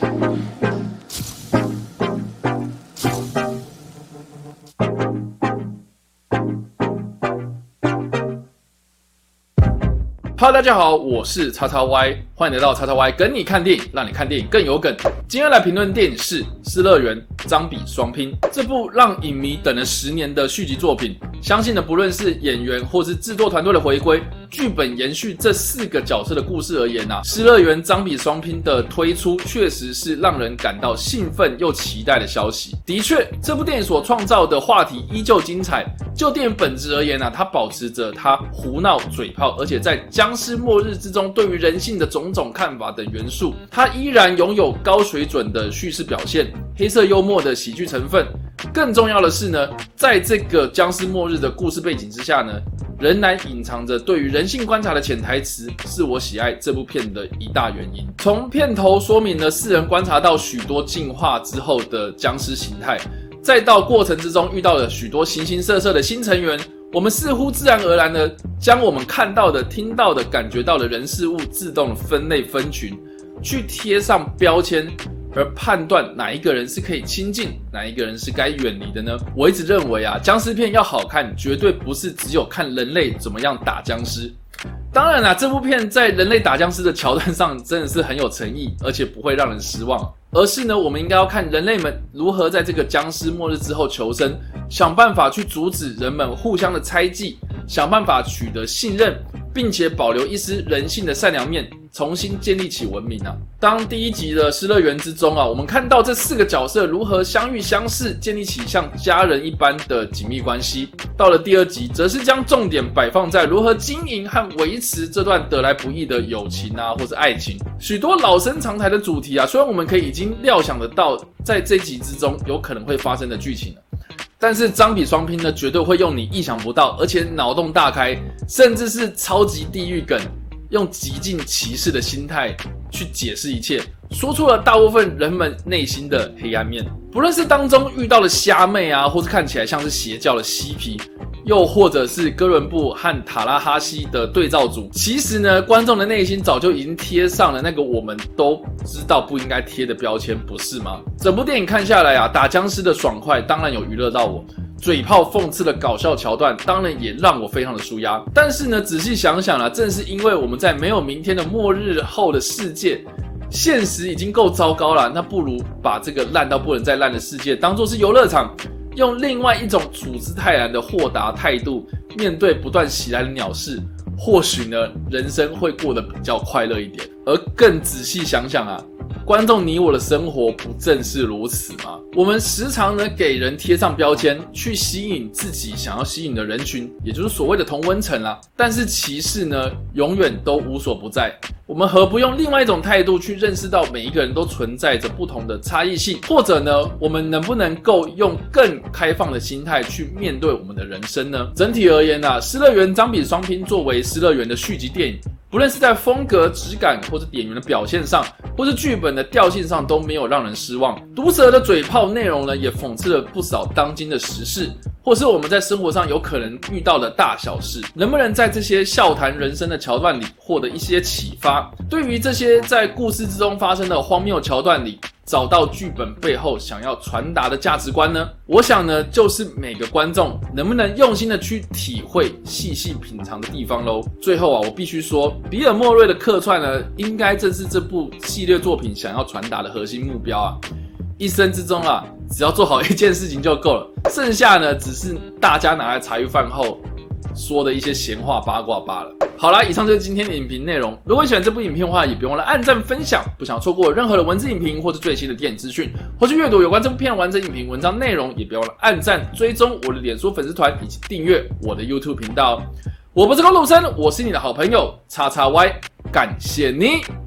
Hello，大家好，我是叉叉 Y，欢迎来到叉叉 Y 跟你看电影，让你看电影更有梗。今天来评论电影是《失乐园》张比双拼这部让影迷等了十年的续集作品。相信呢，不论是演员或是制作团队的回归，剧本延续这四个角色的故事而言呐，《失乐园》张比双拼的推出确实是让人感到兴奋又期待的消息。的确，这部电影所创造的话题依旧精彩。就电影本质而言呢，它保持着它胡闹嘴炮，而且在僵尸末日之中对于人性的种种看法等元素，它依然拥有高水准的叙事表现，黑色幽默的喜剧成分。更重要的是呢，在这个僵尸末日的故事背景之下呢，仍然隐藏着对于人性观察的潜台词，是我喜爱这部片的一大原因。从片头说明了四人观察到许多进化之后的僵尸形态。再到过程之中遇到了许多形形色色的新成员，我们似乎自然而然的将我们看到的、听到的、感觉到的人事物自动分类分群，去贴上标签，而判断哪一个人是可以亲近，哪一个人是该远离的呢？我一直认为啊，僵尸片要好看，绝对不是只有看人类怎么样打僵尸。当然啦，这部片在人类打僵尸的桥段上真的是很有诚意，而且不会让人失望。而是呢，我们应该要看人类们如何在这个僵尸末日之后求生，想办法去阻止人们互相的猜忌，想办法取得信任，并且保留一丝人性的善良面。重新建立起文明啊！当第一集的失乐园之中啊，我们看到这四个角色如何相遇相识，建立起像家人一般的紧密关系。到了第二集，则是将重点摆放在如何经营和维持这段得来不易的友情啊，或者爱情。许多老生常谈的主题啊，虽然我们可以已经料想得到，在这集之中有可能会发生的剧情但是张比双拼呢，绝对会用你意想不到，而且脑洞大开，甚至是超级地狱梗。用极尽歧视的心态去解释一切，说出了大部分人们内心的黑暗面。不论是当中遇到的虾妹啊，或是看起来像是邪教的嬉皮，又或者是哥伦布和塔拉哈西的对照组，其实呢，观众的内心早就已经贴上了那个我们都知道不应该贴的标签，不是吗？整部电影看下来啊，打僵尸的爽快当然有娱乐到我。嘴炮讽刺的搞笑桥段，当然也让我非常的舒压。但是呢，仔细想想啊，正是因为我们在没有明天的末日后的世界，现实已经够糟糕了，那不如把这个烂到不能再烂的世界当做是游乐场，用另外一种处之泰然的豁达态度面对不断袭来的鸟事，或许呢，人生会过得比较快乐一点。而更仔细想想啊。观众，你我的生活不正是如此吗？我们时常呢给人贴上标签，去吸引自己想要吸引的人群，也就是所谓的同温层啦。但是歧视呢，永远都无所不在。我们何不用另外一种态度去认识到每一个人都存在着不同的差异性？或者呢，我们能不能够用更开放的心态去面对我们的人生呢？整体而言啊，《失乐园》张比双拼作为《失乐园》的续集电影。不论是在风格、质感，或是演员的表现上，或是剧本的调性上，都没有让人失望。毒舌的嘴炮内容呢，也讽刺了不少当今的时事，或是我们在生活上有可能遇到的大小事。能不能在这些笑谈人生的桥段里获得一些启发？对于这些在故事之中发生的荒谬桥段里，找到剧本背后想要传达的价值观呢？我想呢，就是每个观众能不能用心的去体会、细细品尝的地方喽。最后啊，我必须说，比尔莫瑞的客串呢，应该正是这部系列作品想要传达的核心目标啊。一生之中啊，只要做好一件事情就够了，剩下呢，只是大家拿来茶余饭后说的一些闲话八卦罢了。好啦，以上就是今天的影评内容。如果喜欢这部影片的话，也别忘了按赞分享。不想错过任何的文字影评或是最新的电影资讯，或是阅读有关这部片完整影评文章内容，也别忘了按赞、追踪我的脸书粉丝团以及订阅我的 YouTube 频道。我不是高路生，我是你的好朋友叉叉 Y，感谢你。